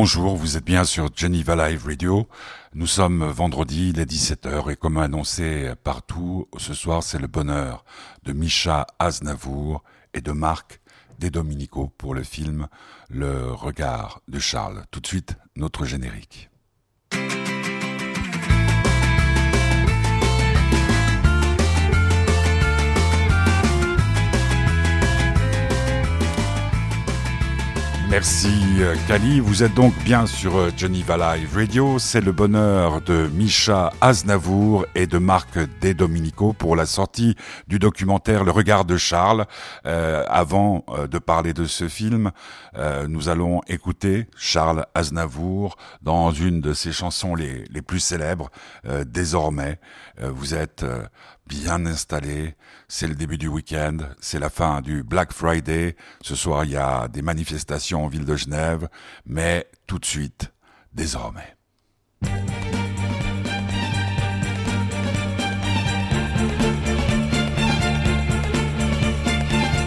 Bonjour, vous êtes bien sur Geneva Live Radio. Nous sommes vendredi, il est 17h et comme annoncé partout, ce soir c'est le bonheur de Misha Aznavour et de Marc Desdominico pour le film Le regard de Charles. Tout de suite, notre générique. Merci Kali, vous êtes donc bien sur euh, Geneva Live Radio, c'est le bonheur de Misha Aznavour et de Marc Desdominico pour la sortie du documentaire Le regard de Charles. Euh, avant euh, de parler de ce film, nous allons écouter Charles Aznavour dans une de ses chansons les, les plus célèbres, Désormais. vous êtes bien installé. C'est le début du week-end, c'est la fin du Black Friday. Ce soir, il y a des manifestations en ville de Genève, mais tout de suite, désormais.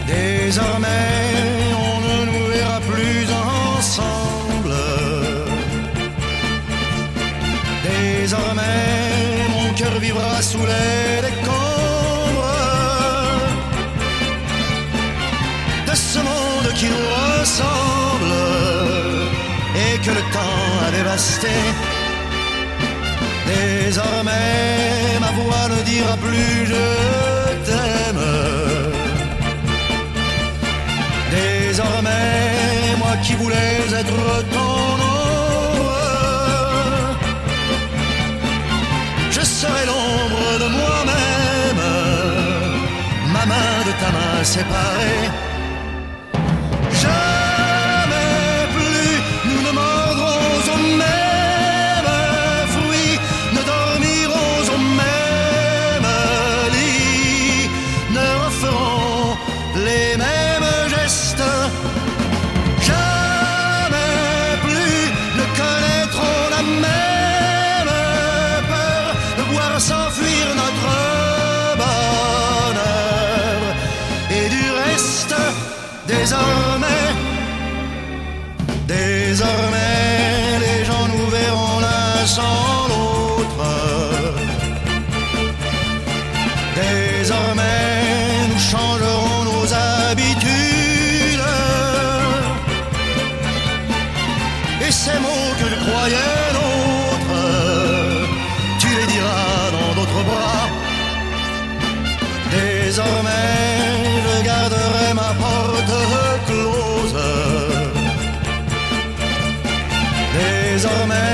Désormais, on ne nous verra plus ensemble. Désormais, mon cœur vivra sous les qui nous ressemble et que le temps a dévasté. Désormais, ma voix ne dira plus je t'aime. Désormais, moi qui voulais être ton ombre, je serai l'ombre de moi-même, ma main de ta main séparée. Désormais,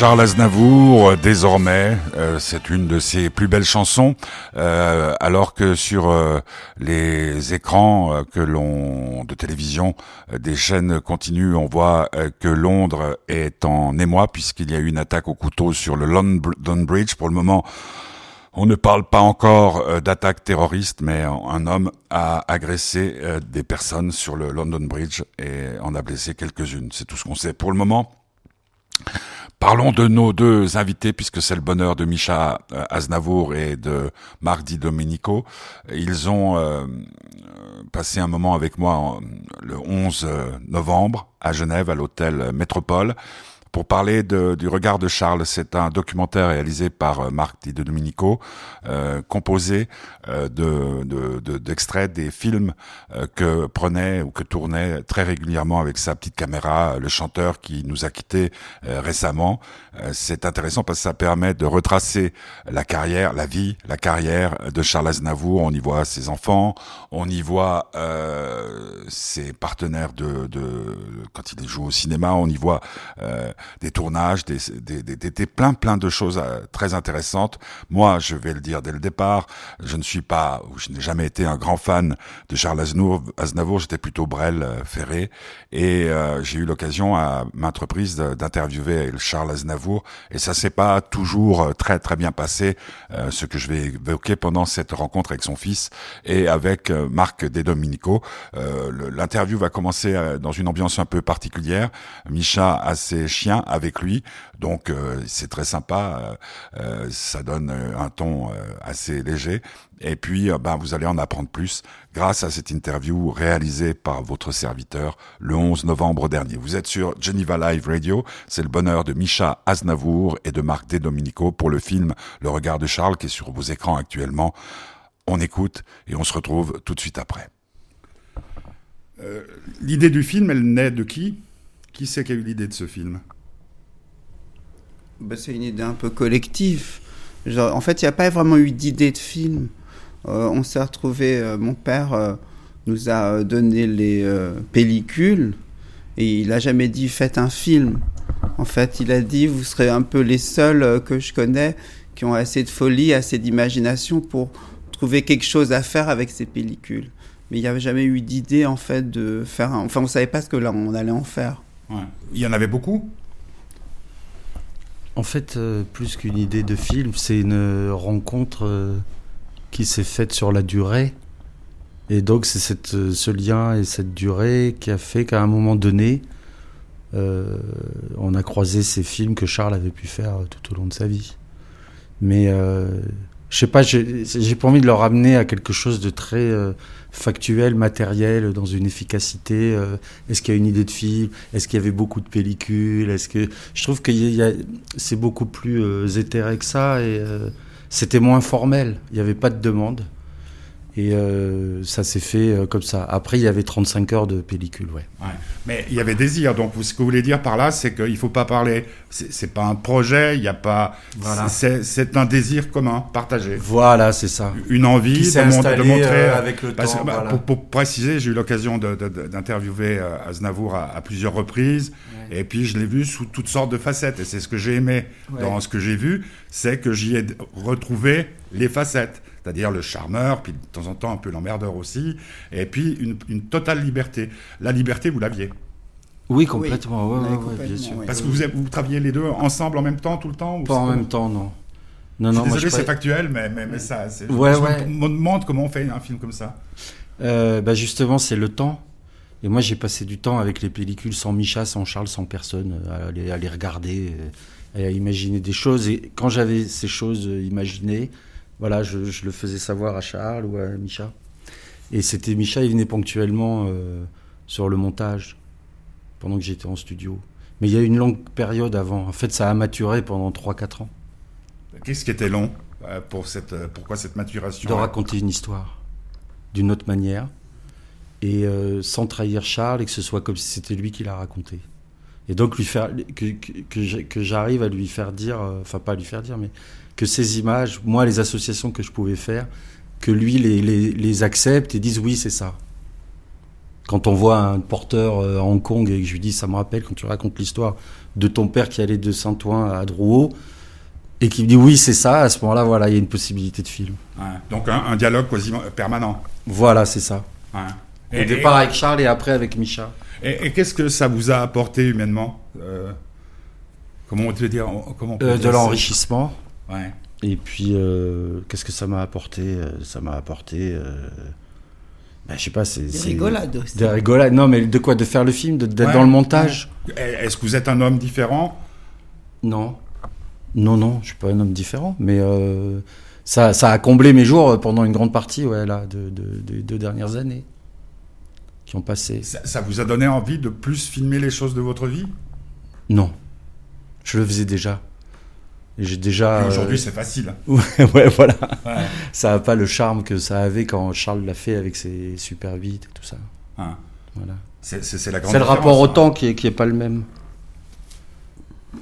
Charles Aznavour, euh, désormais, euh, c'est une de ses plus belles chansons, euh, alors que sur les écrans que l'on de télévision des chaînes continues, on voit que Londres est en émoi puisqu'il y a eu une attaque au couteau sur le London Bridge. Pour le moment, on ne parle pas encore d'attaque terroriste, mais un, homme a agressé des personnes sur le London Bridge et en a blessé quelques-unes. C'est tout ce qu'on sait pour le moment. Parlons de nos deux invités, puisque c'est le bonheur de Micha euh, Aznavour et de Marc Di Domenico. Ils ont euh, passé un moment avec moi le 11 novembre à Genève, à l'hôtel Métropole, pour parler de, du regard de Charles. C'est un documentaire réalisé par euh, Marc Di Domenico, euh, composé euh, de, d'extraits des films euh, que prenait ou que tournait très régulièrement avec sa petite caméra le chanteur qui nous a quittés récemment. c'est intéressant parce que ça permet de retracer la carrière, la vie, la carrière de Charles Aznavour. On y voit ses enfants, on y voit ses partenaires de, de quand il joue au cinéma, on y voit des tournages, des, des, des, des, plein plein de choses euh, très intéressantes. Moi, je vais le dire dès le départ, je ne suis pas, je n'ai jamais été un grand fan de Charles Aznavour. J'étais plutôt Brel euh, Ferré, et euh, j'ai eu l'occasion à maintes reprises d'interviewer Charles Aznavour, et ça s'est pas toujours très très bien passé, ce que je vais évoquer pendant cette rencontre avec son fils et avec Marc De Dominico. L'interview va commencer dans une ambiance un peu particulière. Micha a ses chiens avec lui, donc euh, c'est très sympa, euh, euh, ça donne un ton assez léger. Et puis, ben, vous allez en apprendre plus grâce à cette interview réalisée par votre serviteur le 11 novembre dernier. Vous êtes sur Geneva Live Radio, c'est le bonheur de Micha Aznavour et de Marc Dominico pour le film Le regard de Charles qui est sur vos écrans actuellement. On écoute et on se retrouve tout de suite après. l'idée du film, elle naît de qui? Qui c'est qui a eu l'idée de ce film? Bah, c'est une idée un peu collective. En fait, il n'y a pas vraiment eu d'idée de film. Euh, on s'est retrouvé, euh, mon père euh, nous a donné les pellicules et il n'a jamais dit faites un film. En fait, il a dit vous serez un peu les seuls que je connais qui ont assez de folie, assez d'imagination pour trouver quelque chose à faire avec ces pellicules. Mais il n'y avait jamais eu d'idée en fait de faire un... Enfin, on ne savait pas ce que là allait en faire. Il y en avait beaucoup? En fait, euh, plus qu'une idée de film, c'est une rencontre euh, qui s'est faite sur la durée. Et donc, c'est euh, ce lien et cette durée qui a fait qu'à un moment donné, on a croisé ces films que Charles avait pu faire tout au long de sa vie. Mais je sais pas, j'ai pas envie de le ramener à quelque chose de très factuel, matériel, dans une efficacité. Euh, est-ce qu'il y a une idée de film Est-ce qu'il y avait beaucoup de pellicules Est-ce que je trouve que c'est beaucoup plus euh, éthéré que ça et euh, c'était moins formel. Il n'y avait pas de demande. Et euh, ça s'est fait euh, comme ça. Après, il y avait 35 heures de pellicule, ouais. ouais. Mais il y avait désir. Donc, ce que vous voulez dire par là, c'est qu'il ne faut pas parler. C'est pas un projet, il n'y a pas. Voilà. C'est un désir commun, partagé. Voilà, c'est ça. Une envie de, de, montrer. Euh, avec le temps. Bah, pour, pour, préciser, j'ai eu l'occasion d'interviewer Aznavour à, à, plusieurs reprises. Et puis, je l'ai vu sous toutes sortes de facettes. Et c'est ce que j'ai aimé ouais. dans ce que j'ai vu, c'est que j'y ai retrouvé les facettes c'est-à-dire le charmeur, puis de temps en temps un peu l'emmerdeur aussi, et puis une, totale liberté. La liberté, vous l'aviez oui, complètement, oui. bien sûr. Parce que vous, vous travaillez les deux ensemble en même temps, tout le temps Pas en même temps, non. Non, non, désolé, c'est factuel, mais, mais, ça, ouais, je ouais. me demande comment on fait un film comme ça. Euh, bah justement, c'est le temps. Et moi, j'ai passé du temps avec les pellicules sans Micha, sans Charles, sans personne, à les, à les regarder, à imaginer des choses. Et quand j'avais ces choses imaginées, voilà, je, le faisais savoir à Charles ou à Micha. Et c'était Micha, il venait ponctuellement euh, sur le montage pendant que j'étais en studio. Mais il y a eu une longue période avant. En fait, ça a maturé pendant 3-4 ans. Qu'est-ce qui était long euh, pour cette, euh, Pourquoi cette maturation De raconter une histoire d'une autre manière et sans trahir Charles et que ce soit comme si c'était lui qui l'a raconté. Et donc lui faire que, que, que j'arrive à lui faire dire, enfin pas à lui faire dire, mais que ces images, moi, les associations que je pouvais faire, que lui les, les, accepte et dise oui, c'est ça. Quand on voit un porteur euh, à Hong Kong et que je lui dis, ça me rappelle quand tu racontes l'histoire de ton père qui allait de Saint-Ouen à Drouot, et qui me dit oui, c'est ça, à ce moment-là, voilà, il y a une possibilité de film. donc un, dialogue quasiment permanent. Voilà, c'est ça. Au départ avec Charles et après avec Micha. Et, qu'est-ce que ça vous a apporté humainement euh, Comment on peut dire comment euh, De l'enrichissement. Et puis, euh, qu'est-ce que ça m'a apporté euh, Ça m'a apporté. Euh, ben, je sais pas, c'est. Des rigolades aussi. Des rigolades. Non, mais de quoi De faire le film D'être dans le montage? Est-ce que vous êtes un homme différent? Non. Non, non, je suis pas un homme différent. Mais ça, ça a comblé mes jours pendant une grande partie, ouais, là, de, de, deux dernières années qui ont passé. Ça, ça vous a donné envie de plus filmer les choses de votre vie? Non. Je le faisais déjà. Et j'ai déjà. Aujourd'hui, euh, c'est facile. ouais, ouais, voilà. Ouais. Ça n'a pas le charme que ça avait quand Charles l'a fait avec ses Super 8 et tout ça. Hein. Voilà. C'est c'est- c'est la grande C'est le rapport au différence, temps qui est, qui est pas le même.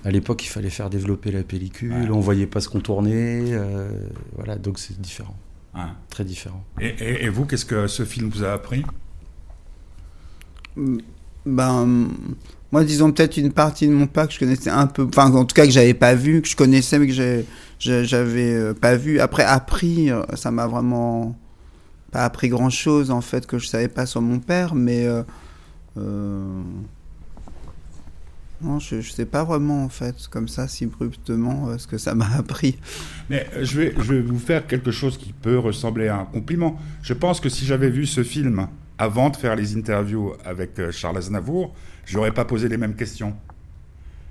À l'époque, il fallait faire développer la pellicule, Ouais. on voyait pas ce qu'on tournait, euh, voilà, donc c'est différent, hein. Hein. très différent. Et, et- et vous, qu'est-ce que ce film vous a appris? Ben, moi, disons peut-être une partie de mon père que je connaissais un peu, enfin, en tout cas que j'avais pas vu, que je connaissais mais que j'avais euh, pas vu. Après, appris, euh, ça m'a vraiment pas appris grand chose en fait que je savais pas sur mon père, mais euh, non, je, je sais pas vraiment en fait, comme ça, si abruptement, euh, ce que ça m'a appris. Mais je vais, je vais vous faire quelque chose qui peut ressembler à un compliment. Je pense que si j'avais vu ce film avant de faire les interviews avec Charles Aznavour, je n'aurais pas posé les mêmes questions.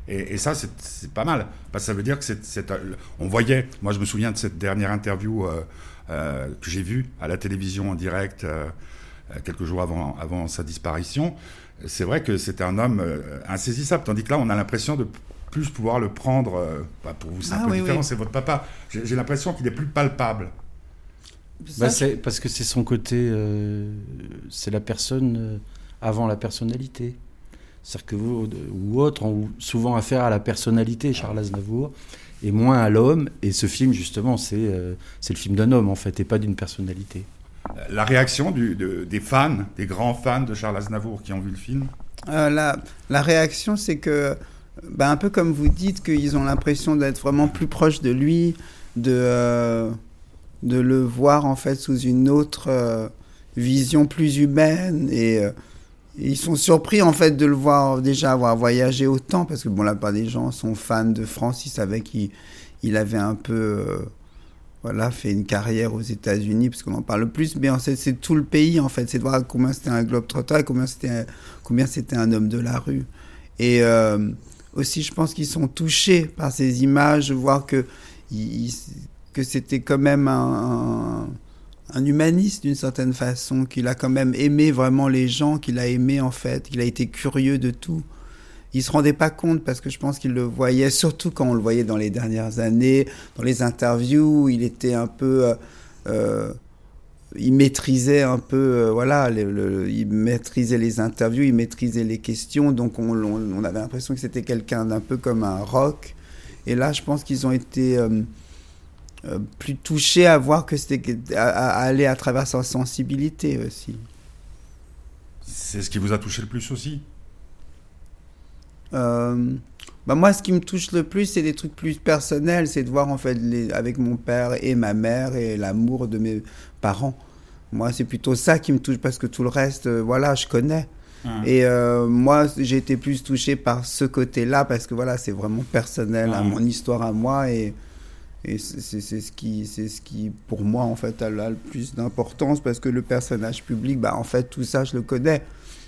Et, et ça, c'est c'est pas mal. Parce que ça veut dire que c'est, c'est, euh, on voyait, moi je me souviens de cette dernière interview euh, euh, que j'ai vue à la télévision en direct euh, quelques jours avant, avant sa disparition. C'est vrai que c'était un homme euh, insaisissable, tandis que là, on a l'impression de plus pouvoir le prendre. euh, bah, pour vous, c'est un Ah peu oui, différent, oui. c'est votre papa. J'ai, j'ai l'impression qu'il est plus palpable. Bah, c'est parce que c'est son côté, euh, c'est la personne euh, avant la personnalité. C'est-à-dire que vous ou autres ont souvent affaire à la personnalité, Charles Aznavour, et moins à l'homme. Et ce film, justement, c'est euh, c'est le film d'un homme en fait, et pas d'une personnalité. La réaction du- de- des fans, des grands fans de Charles Aznavour qui ont vu le film? Euh, la, la réaction, c'est que, bah, un peu comme vous dites, qu'ils ont l'impression d'être vraiment plus proches de lui, de, euh, de le voir en fait sous une autre euh, vision plus humaine. Et, euh, et ils sont surpris en fait de le voir déjà avoir voyagé autant, parce que bon, la plupart des gens sont fans de France, ils savaient qu'il il avait un peu. euh, voilà, fait une carrière aux États-Unis, parce qu'on en parle le plus, mais en fait, c'est tout le pays, en fait. C'est de voir combien c'était un globe-trotteur, et combien c'était combien c'était un homme de la rue. Et euh, aussi, je pense qu'ils sont touchés par ces images, voir que, que c'était quand même un, un humaniste d'une certaine façon, qu'il a quand même aimé vraiment les gens, qu'il a aimé en fait, qu'il a été curieux de tout. Il se rendait pas compte parce que je pense qu'il le voyait, surtout quand on le voyait dans les dernières années, dans les interviews, il était un peu... euh, euh, il maîtrisait un peu, euh, voilà, il maîtrisait les interviews, il maîtrisait les questions, donc on, avait l'impression que c'était quelqu'un d'un peu comme un rock. Et là, je pense qu'ils ont été euh, plus touchés à voir que c'était à, à aller à travers sa sensibilité aussi. C'est ce qui vous a touché le plus aussi? Euh, bah moi, ce qui me touche le plus, c'est des trucs plus personnels, c'est de voir en fait les, avec mon père et ma mère et l'amour de mes parents. Moi, c'est plutôt ça qui me touche parce que tout le reste, euh, voilà, je connais. Et euh, moi, j'ai été plus touché par ce côté-là parce que voilà, c'est vraiment personnel, à mon histoire à moi et, et c'est ce qui, c'est ce qui, pour moi, en fait, a, a le plus d'importance parce que le personnage public, bah, en fait, tout ça, je le connais.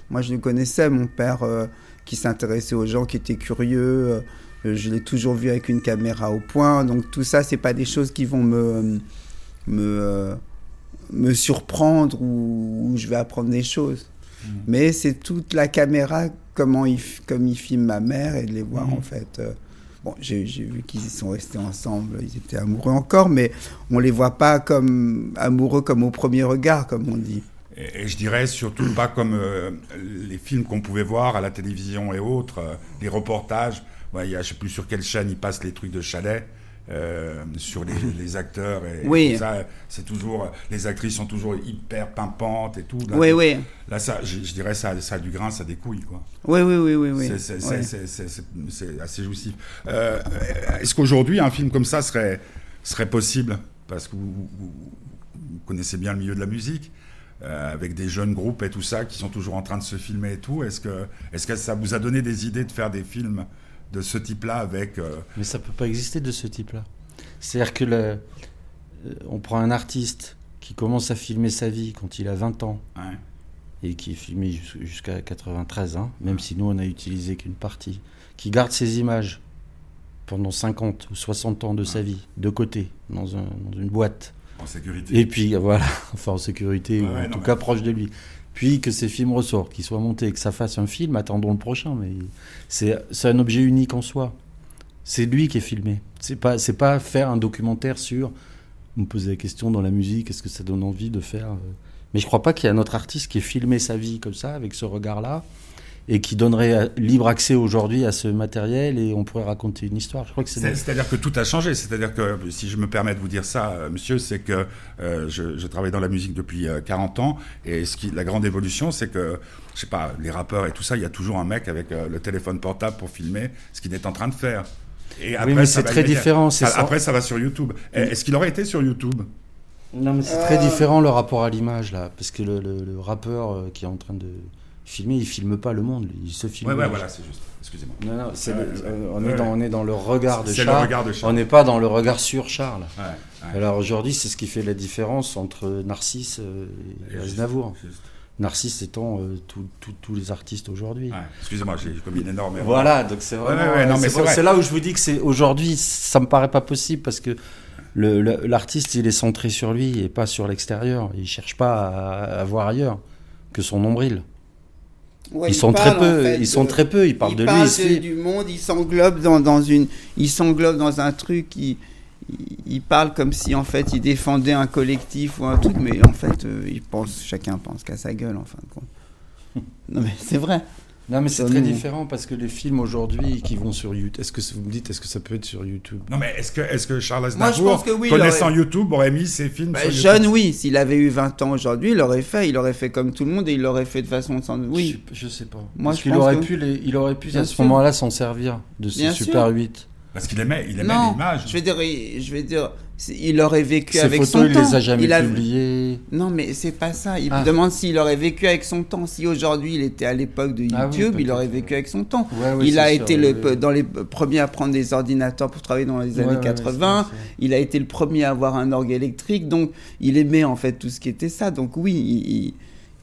Moi, je le connaissais, mon père euh, qui s'intéressait aux gens, qui était curieux. euh, je l'ai toujours vu avec une caméra au point. Donc tout ça, c'est pas des choses qui vont me me euh, me surprendre ou, ou je vais apprendre des choses. Mhm. Mais c'est toute la caméra, comment il, comme il filme ma mère et de les voir Mhm. en fait. Bon, j'ai vu qu'ils sont restés ensemble, ils étaient amoureux encore, mais on les voit pas comme amoureux comme au premier regard, comme on dit. Et, je dirais surtout pas comme euh, les films qu'on pouvait voir à la télévision et autres, euh, les reportages. Ouais, il a, je sais plus sur quelle chaîne ils passent les trucs de chalet. Euh, sur les, les acteurs et, Oui. ça, c'est toujours les actrices sont toujours hyper pimpantes et tout. Là, Oui, oui, là ça, je, je dirais ça, ça a du grain, ça a des couilles quoi. oui, oui, oui, oui. oui. C'est- Ouais. assez jouissif. Euh, Est-ce qu'aujourd'hui, un film comme ça serait, serait possible? Parce que vous, vous- vous connaissez bien le milieu de la musique, euh, avec des jeunes groupes et tout ça, qui sont toujours en train de se filmer et tout. Est-ce que, est que ça vous a donné des idées de faire des films de ce type-là avec... euh, Mais ça peut pas exister de ce type-là. C'est-à-dire que le- euh, on prend un artiste qui commence à filmer sa vie quand il a 20 ans hein, et qui est filmé jus- jusqu'à 93 ans, même si nous on a utilisé qu'une partie, qui garde ses images pendant 50 ou 60 ans de sa vie, de côté, dans, un- dans une boîte. en sécurité Et puis voilà, enfin en sécurité, ou en tout cas proche de lui. Puis que ces films ressortent, qu'ils soient montés, que ça fasse un film, attendons le prochain. Mais c'est un objet unique en soi. C'est lui qui est filmé. C'est pas, c'est pas faire un documentaire sur. Vous me posez la question dans la musique, est-ce que ça donne envie de faire. euh, Mais je crois pas qu'il y a un autre artiste qui ait filmé sa vie comme ça, avec ce regard-là, et qui donnerait euh, libre accès aujourd'hui à ce matériel et on pourrait raconter une histoire. Je crois que c'est. C'est- C'est-à-dire que tout a changé. C'est-à-dire que, si je me permets de vous dire ça, euh, monsieur, c'est que euh, je, je travaille dans la musique depuis euh, 40 ans. Et ce qui, la grande évolution, c'est que, je sais pas, les rappeurs et tout ça, il y a toujours un mec avec euh, le téléphone portable pour filmer ce qu'il est en train de faire. Et Oui, mais c'est très différent, c'est ça- ça. Après, ça va sur YouTube. Est-ce qu'il aurait été sur YouTube? Non, mais c'est très différent le rapport à l'image là, parce que le, le- le rappeur euh, qui est en train de filmer, il filme pas le monde, il se filme. Ouais, ouais, voilà, c'est juste. Excusez-moi. Non, non, le- euh, on, ouais, est dans, ouais. on est dans le regard de le Charles. regard de Charles. On n'est pas dans le regard sur Charles. Alors aujourd'hui, c'est ce qui fait la différence entre Narcisse euh, et Et Aznavour. juste- Narcisse étant euh, tous les artistes aujourd'hui. Excusez-moi, j'ai commis une énorme erreur. Voilà, donc c'est vraiment. c'est là où je vous dis que c'est aujourd'hui, ça me paraît pas possible parce que l'artiste, il est centré sur lui et pas sur l'extérieur. Il cherche pas à, à voir ailleurs que son nombril. Ouais, ils il sont parle, très peu, en fait, ils sont de- très peu. Ils parlent il de lui. il fait- du monde, il s'englobe dans, dans une, il s'englobe dans un truc, il, il, il parle comme si en fait il défendait un collectif ou un truc, mais en fait euh, il pense, chacun pense qu'à sa gueule en fin de compte. Non mais c'est vrai. Non, mais c'est très nous. différent parce que les films aujourd'hui qui vont sur YouTube, est-ce que vous me dites, est-ce que ça peut être sur YouTube? Non, mais est-ce que, est que Charles Aznavour, oui, il connaissant aurait- YouTube, aurait mis ses films Bah, sur YouTube? Jeune, oui. S'il avait eu 20 ans aujourd'hui, il l'aurait fait. Il aurait fait comme tout le monde et il l'aurait fait de façon sans. Oui. je, je sais pas. Moi, Parce je qu'il pense aurait que- pu, les- il aurait pu Bien à ce moment-là s'en servir de Bien Super sûr. 8. Parce qu'il aimait, il aimait Non, l'image. je vais dire, il- je vais dire, il aurait vécu Ces avec photos, son il temps. les a jamais Il a- publiées. Non, mais c'est pas ça. Il Ah. me demande s'il aurait vécu avec son temps. Si aujourd'hui il était à l'époque de Ah oui, YouTube, il aurait vécu avec son temps. Ouais, ouais, il a sûr, été oui, le, dans les premiers à prendre des ordinateurs pour travailler dans les années ouais, ouais, 80. c'est vrai, il a été le premier à avoir un orgue électrique. Donc, il aimait en fait tout ce qui était ça. Donc, oui, il, il-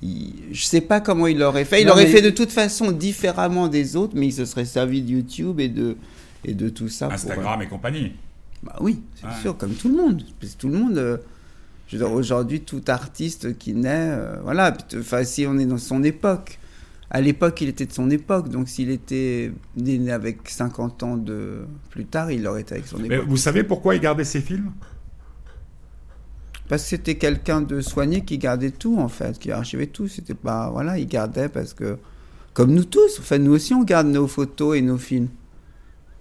il- je sais pas comment il l'aurait fait. Il Non, aurait mais- fait de toute façon différemment des autres, mais il se serait servi de YouTube et de, et de tout ça. pour- Instagram et compagnie. Bah oui, c'est Ouais. sûr, comme tout le monde. Parce que tout le monde, euh, je aujourd'hui, tout artiste qui naît, euh, voilà, enfin, si on est dans son époque, à l'époque, il était de son époque, donc s'il était né avec 50 ans de plus tard, il aurait été avec son Mais époque. vous savez pourquoi il gardait ses films? Parce que c'était quelqu'un de soigné qui gardait tout, en fait, qui archivait tout. C'était pas, voilà, il gardait parce que, comme nous tous, enfin, nous aussi, on garde nos photos et nos films.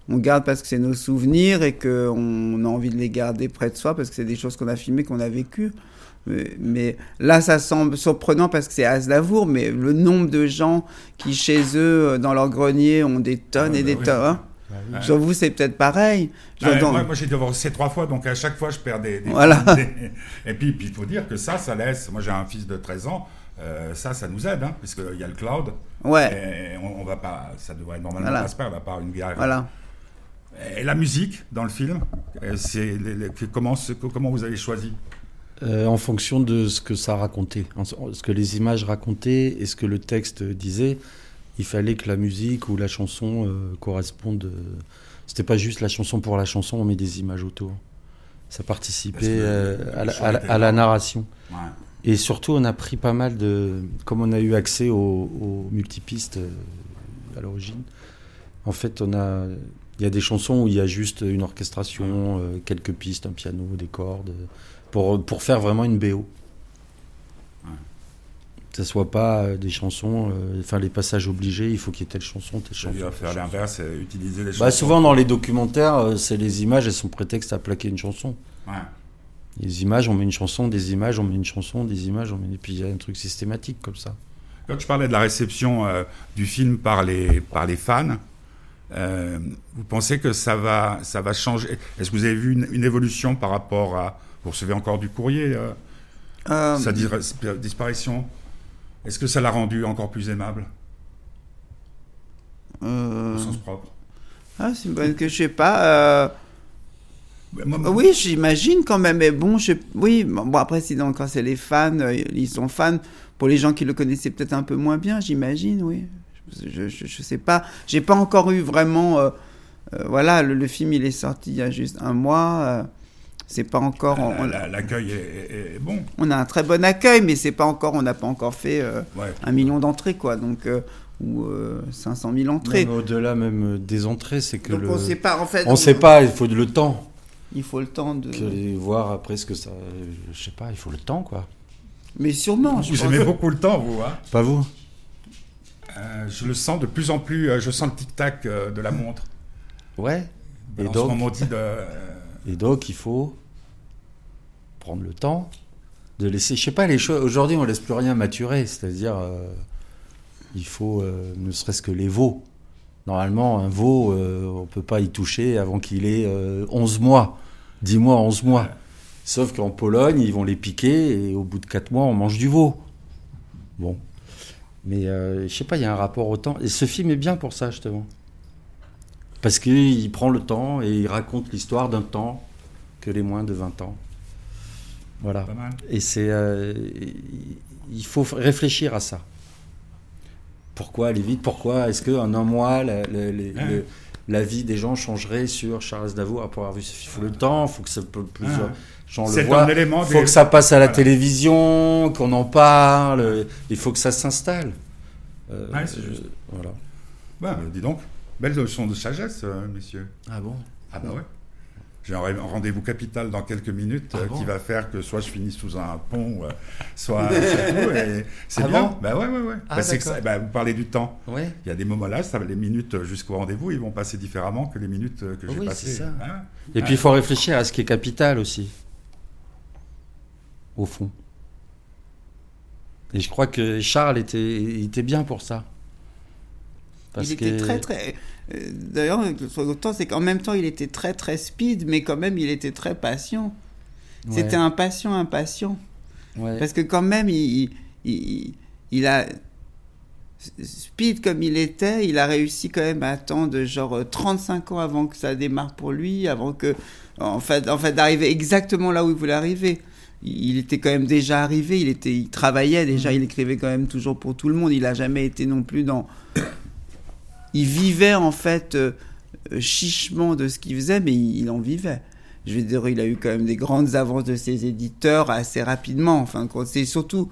On garde parce que c'est nos souvenirs et qu'on a envie de les garder près de soi parce que c'est des choses qu'on a filmées, qu'on a vécues. Mais, mais là, ça semble surprenant parce que c'est Aznavour, mais le nombre de gens qui, chez eux, dans leur grenier, ont des tonnes Ah, et bah des oui. tonnes. hein. Ouais. Sur vous, c'est peut-être pareil. Ah, moi, moi, j'ai divorcé trois fois, donc à chaque fois, je perds des. des- Voilà. des- Et puis, puis, il faut dire que ça, ça laisse. Moi, j'ai un fils de 13 ans. euh, ça, ça nous aide, hein, puisqu'il y a le cloud. ouais, Et on, on va pas. Ça devrait normalement Voilà. pas se perdre, va pas une guerre. voilà. Et la musique dans le film, euh, c'est comment, vous avez choisi Euh, en fonction de ce que ça racontait, ce que les images racontaient et ce que le texte disait, il fallait que la musique ou la chanson euh, correspondent. euh, C'était pas juste la chanson pour la chanson, on met des images autour. Ça participait à, la, choix à la- était à la énorme. narration. Ouais. Et surtout, on a pris pas mal de. Comme on a eu accès aux, aux multipistes à l'origine, en fait, on a. Il y a des chansons où il y a juste une orchestration, euh, quelques pistes, un piano, des cordes, pour, pour faire vraiment une BO. Ouais. Que ce soit pas euh, des chansons, euh, enfin les passages obligés, il faut qu'il y ait telle chanson, telle chanson. dû faire telle chanson. l'inverse, utiliser les Bah, chansons. souvent dans les documentaires, c'est les images, elles sont prétexte à plaquer une chanson. Ouais. Les images, on met une chanson, des images, on met une chanson, des images, on met... et puis il y a un truc systématique comme ça. Quand je parlais de la réception euh, du film par les, par les fans, euh, vous pensez que ça va, ça va changer? Est-ce que vous avez vu une, une évolution par rapport à... Vous recevez encore du courrier, euh, Euh, sa dis- disparition? Est-ce que ça l'a rendu encore plus aimable, au sens propre Ah, c'est une bonne que je sais pas. Moi, moi- Oui, j'imagine quand même. Mais bon, je... oui. Bon, après, sinon, quand c'est les fans, ils sont fans. Pour les gens qui le connaissaient peut-être un peu moins bien, j'imagine, oui. Je, je, je sais pas. J'ai pas encore eu vraiment. euh, euh, voilà, le, le film, il est sorti il y a juste un mois. euh, c'est pas encore. on- on- L'accueil est, est- est bon. on a un très bon accueil, mais c'est pas encore, on n'a pas encore fait euh, Ouais. un million d'entrées, quoi. Donc, euh, ou euh, 500 000 Non, entrées. mais Au-delà même des entrées, c'est que Donc le... on sait pas, en fait. on sait pas, il faut le temps. Il faut le temps de. Que voir après ce que ça. Je sais pas, il faut le temps quoi. Mais sûrement, je Vous pense. aimez beaucoup le temps, vous. Hein Pas vous Euh, je le sens de plus en plus. euh, je sens le tic-tac euh, de la montre. Ouais. Et donc, de. et donc, il faut prendre le temps de laisser. Je sais pas, les choses. Aujourd'hui, on laisse plus rien maturer. C'est-à-dire, il faut ne serait-ce que les veaux. Normalement, un veau, on peut pas y toucher avant qu'il ait euh, 11 mois. 10 mois, 11 mois. Sauf qu'en Pologne, ils vont les piquer et au bout de 4 mois, on mange du veau. Bon. Mais euh, je sais pas, il y a un rapport au temps. Et ce film est bien pour ça, justement. Parce qu'il prend le temps et il raconte l'histoire d'un temps que les moins de 20 ans. Voilà. Pas mal. Et c'est. euh, il faut réfléchir à ça. Pourquoi aller vite? Pourquoi est-ce qu'en un mois, la, la- les- Ah. le- la vie des gens changerait sur Charles Aznavour? Après avoir vu ce film Il faut le temps, il faut que ça, plusieurs gens le C'est un élément. Il faut des- que ça passe à la Voilà. télévision, qu'on en parle. Il faut que ça s'installe. Euh, Ouais, c'est juste. Voilà. Bah, dis donc, belle leçon de sagesse, euh, messieurs. Ah bon? Ah bah ouais. J'ai un rendez-vous capital dans quelques minutes Ah euh, bon? qui va faire que soit je finis sous un pont, euh, soit c'est Ah bien. bon? Bah ouais, ouais, ouais. Ah, Bah, c'est que ça- bah, vous parlez du temps. Ouais. Il y a des moments là, ça, les minutes jusqu'au rendez-vous, ils vont passer différemment que les minutes euh, que j'ai Oui, passées. ça. Ouais. Et puis il faut réfléchir à ce qui est capital aussi. Au fond. Et je crois que Charles était, était bien pour ça. Parce il était que- très très. euh, D'ailleurs, autant, c'est qu'en même temps, il était très très speed, mais quand même, il était très patient. Ouais, C'était un patient impatient. ouais. Parce que quand même, il, il, il a. Speed comme il était, il a réussi quand même à attendre genre 35 ans avant que ça démarre pour lui, avant que. En fait, en fait d'arriver exactement là où il voulait arriver. Il était quand même déjà arrivé, il, était, il travaillait déjà, il écrivait quand même toujours pour tout le monde. Il n'a jamais été non plus dans. Il vivait en fait euh, euh, chichement de ce qu'il faisait, mais il, il en vivait. Je veux dire, il a eu quand même des grandes avances de ses éditeurs assez rapidement. Enfin, quand- c'est surtout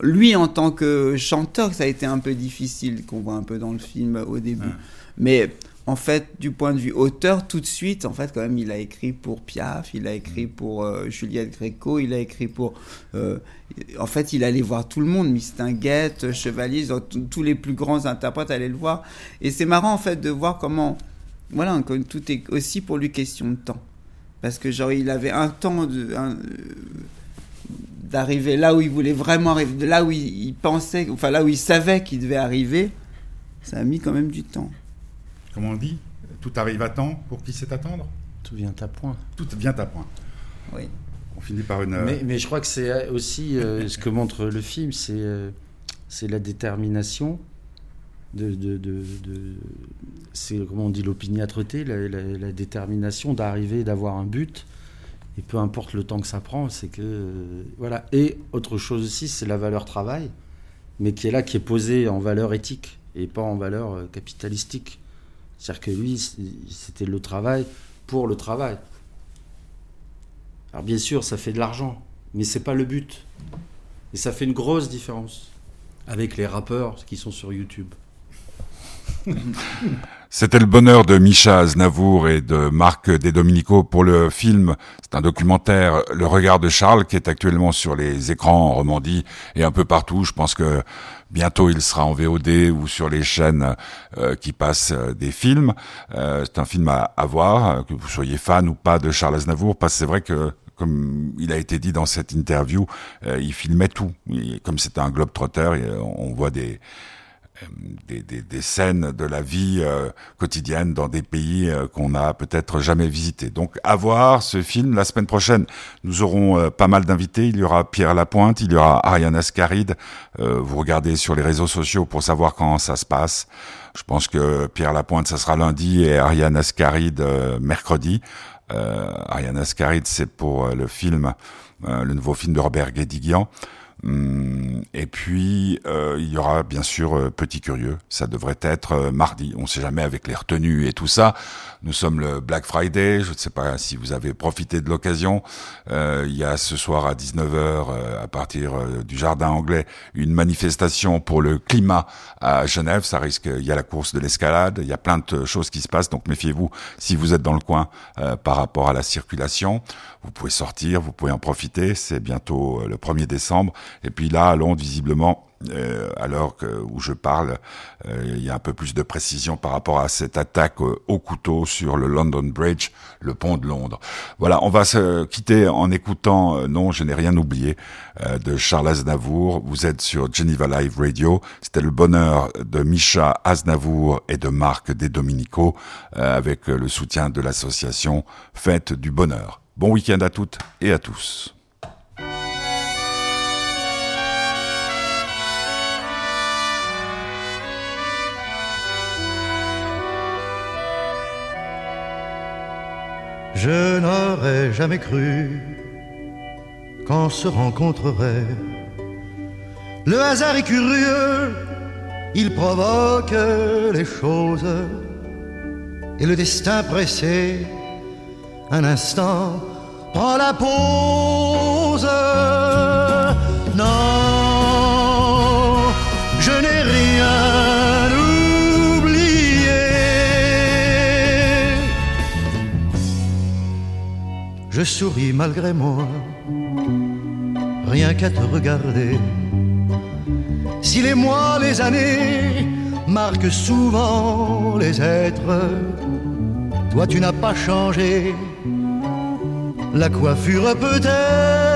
lui en tant que chanteur que ça a été un peu difficile, qu'on voit un peu dans le film au début. Ouais. Mais en fait, du point de vue auteur, tout de suite, en fait, quand même, il a écrit pour Piaf, il a écrit pour euh, Juliette Gréco, il a écrit pour. euh, en fait, il allait voir tout le monde, Mistinguett, Chevalier, tous les plus grands interprètes allaient le voir. Et c'est marrant, en fait, de voir comment. Voilà, comme tout est aussi pour lui question de temps. Parce que, genre, il avait un temps de. un, euh, d'arriver là où il voulait vraiment arriver, là où il, il pensait, enfin là où il savait qu'il devait arriver, ça a mis quand même du temps. Comment on dit Tout arrive à temps pour qui sait attendre Tout vient à point. Tout vient à point. Oui. On finit par une. Mais, mais je crois que c'est aussi euh, ce que montre le film, c'est euh, c'est la détermination de, de, de, de- c'est comment on dit l'opiniâtreté, la, la- la détermination d'arriver, d'avoir un but. Et peu importe le temps que ça prend, c'est que euh, voilà. Et autre chose aussi, c'est la valeur travail, mais qui est là, qui est posée en valeur éthique et pas en valeur capitalistique. C'est-à-dire que lui, c'était le travail pour le travail. Alors bien sûr, ça fait de l'argent, mais c'est pas le but. Et ça fait une grosse différence avec les rappeurs qui sont sur YouTube. C'était le bonheur de Micha Aznavour et de Marc Desdominico pour le film. C'est un documentaire, Le regard de Charles, qui est actuellement sur les écrans en Romandie et un peu partout. Je pense que bientôt il sera en VOD ou sur les chaînes euh, qui passent euh, des films. Euh, c'est un film à, voir, que vous soyez fan ou pas de Charles Aznavour, parce que c'est vrai que comme il a été dit dans cette interview, il filmait tout. Comme c'était un globe-trotter, et, on voit des des, des, des scènes de la vie euh, quotidienne dans des pays euh, qu'on n'a peut-être jamais visités. Donc à voir ce film la semaine prochaine. Nous aurons euh, pas mal d'invités. Il y aura Pierre Lapointe, il y aura Ariane Ascaride. Euh, vous regardez sur les réseaux sociaux pour savoir quand ça se passe. Je pense que Pierre Lapointe, ça sera lundi et Ariane Ascaride euh, mercredi. Euh, Ariane Ascaride, c'est pour euh, le film, euh, le nouveau film de Robert Guédiguian. Hum, et puis, euh, il y aura bien sûr euh, Petit Curieux. Ça devrait être euh, mardi. On ne sait jamais avec les retenues et tout ça. Nous sommes le Black Friday. Je ne sais pas si vous avez profité de l'occasion. il y a ce soir à 19h, à partir du Jardin Anglais, une manifestation pour le climat à Genève. Ça risque. Il y a la course de l'escalade. Il y a plein de choses qui se passent. Donc méfiez-vous si vous êtes dans le coin par rapport à la circulation. Vous pouvez sortir, vous pouvez en profiter. C'est bientôt le 1er décembre. Et puis là, à Londres, visiblement, euh, alors que, où je parle, euh, il y a un peu plus de précision par rapport à cette attaque euh, au couteau sur le London Bridge, le pont de Londres. Voilà, on va se quitter en écoutant Non, je n'ai rien oublié de Charles Aznavour. Vous êtes sur Geneva Live Radio. C'était le bonheur de Micha Aznavour et de Marc Des Dominico avec le soutien de l'association Fête du Bonheur. Bon week-end à toutes et à tous. Je n'aurais jamais cru qu'on se rencontrerait. Le hasard est curieux, il provoque les choses. Et le destin pressé, un instant, prend la pause. Souris malgré moi, rien qu'à te regarder. Si les mois, les années marquent souvent les êtres, toi tu n'as pas changé, la coiffure peut-être.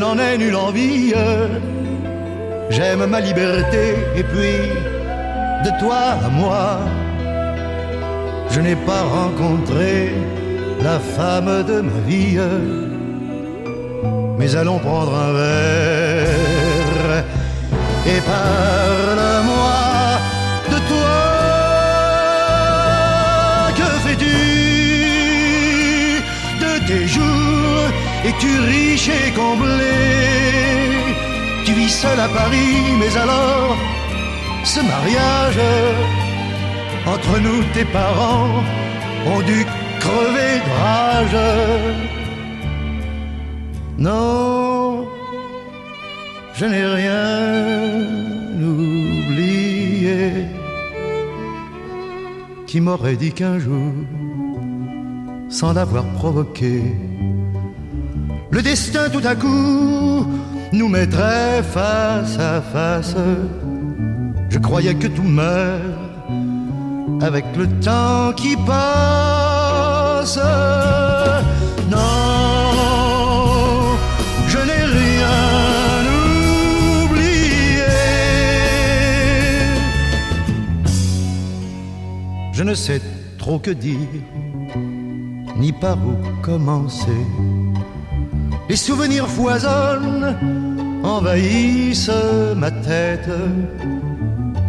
N'en ai nulle envie. J'aime ma liberté et puis de toi à moi, je n'ai pas rencontré la femme de ma vie. Mais allons prendre un verre et parle-moi de toi. Que fais-tu tes jours? Es-tu riche et comblé Tu vis seul à Paris, mais alors ce mariage entre nous, tes parents ont dû crever de rage. Non, je n'ai rien oublié qui m'aurait dit qu'un jour sans l'avoir provoqué. Le destin tout à coup nous mettrait face à face. Je croyais que tout meurt avec le temps qui passe. Non, je n'ai rien oublié. Je ne sais trop que dire ni par où commencer. Les souvenirs foisonnent, envahissent ma tête,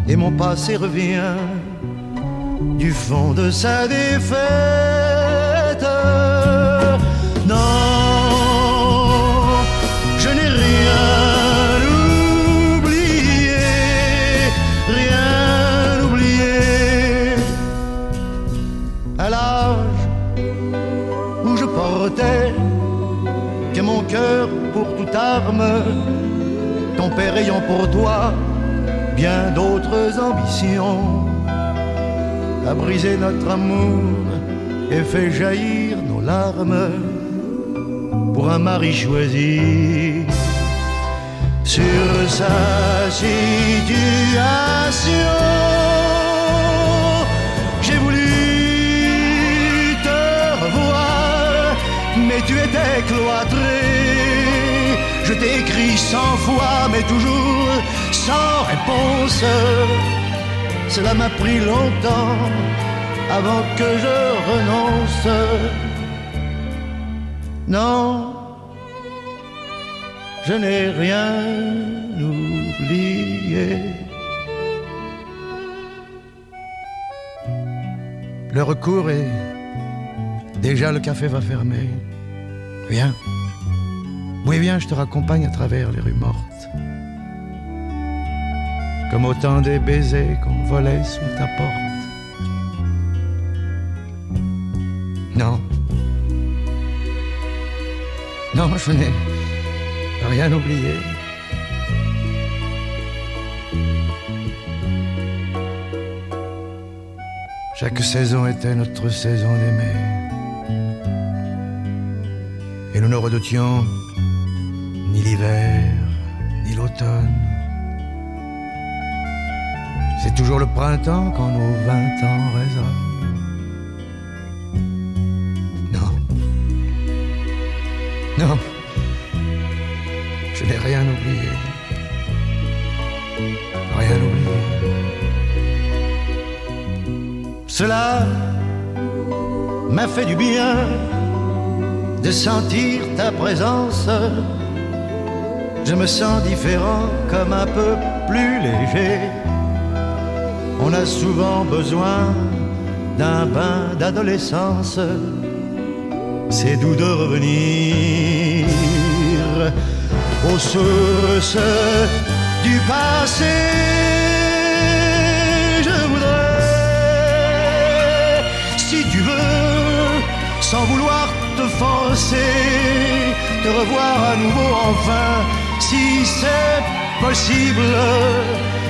et mon passé revient du fond de sa défaite. Arme, ton père ayant pour toi bien d'autres ambitions, a brisé notre amour et fait jaillir nos larmes pour un mari choisi sur sa situation. tu étais cloîtré. Je t'ai écrit cent fois, mais toujours sans réponse. Cela m'a pris longtemps avant que je renonce. Non, je n'ai rien oublié. Le recours est déjà le café va fermer. Viens. Oui, viens, je te raccompagne à travers les rues mortes. Comme autant des baisers qu'on volait sous ta porte. Non. Non, je n'ai rien oublié. Chaque saison était notre saison d'aimer. Et nous ne redoutions l'hiver, ni l'automne. C'est toujours le printemps quand nos vingt ans résonnent. Non. Non. Je n'ai rien oublié. Rien oublié. Cela m'a fait du bien de sentir ta présence. Je me sens différent, comme un peu plus léger. On a souvent besoin d'un bain d'adolescence. C'est doux de revenir aux sources du passé. Je voudrais, si tu veux, sans vouloir te forcer, te revoir à nouveau enfin, si c'est possible,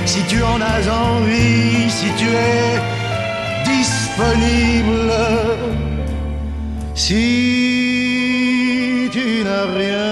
si tu en as envie, si tu es disponible, si tu n'as rien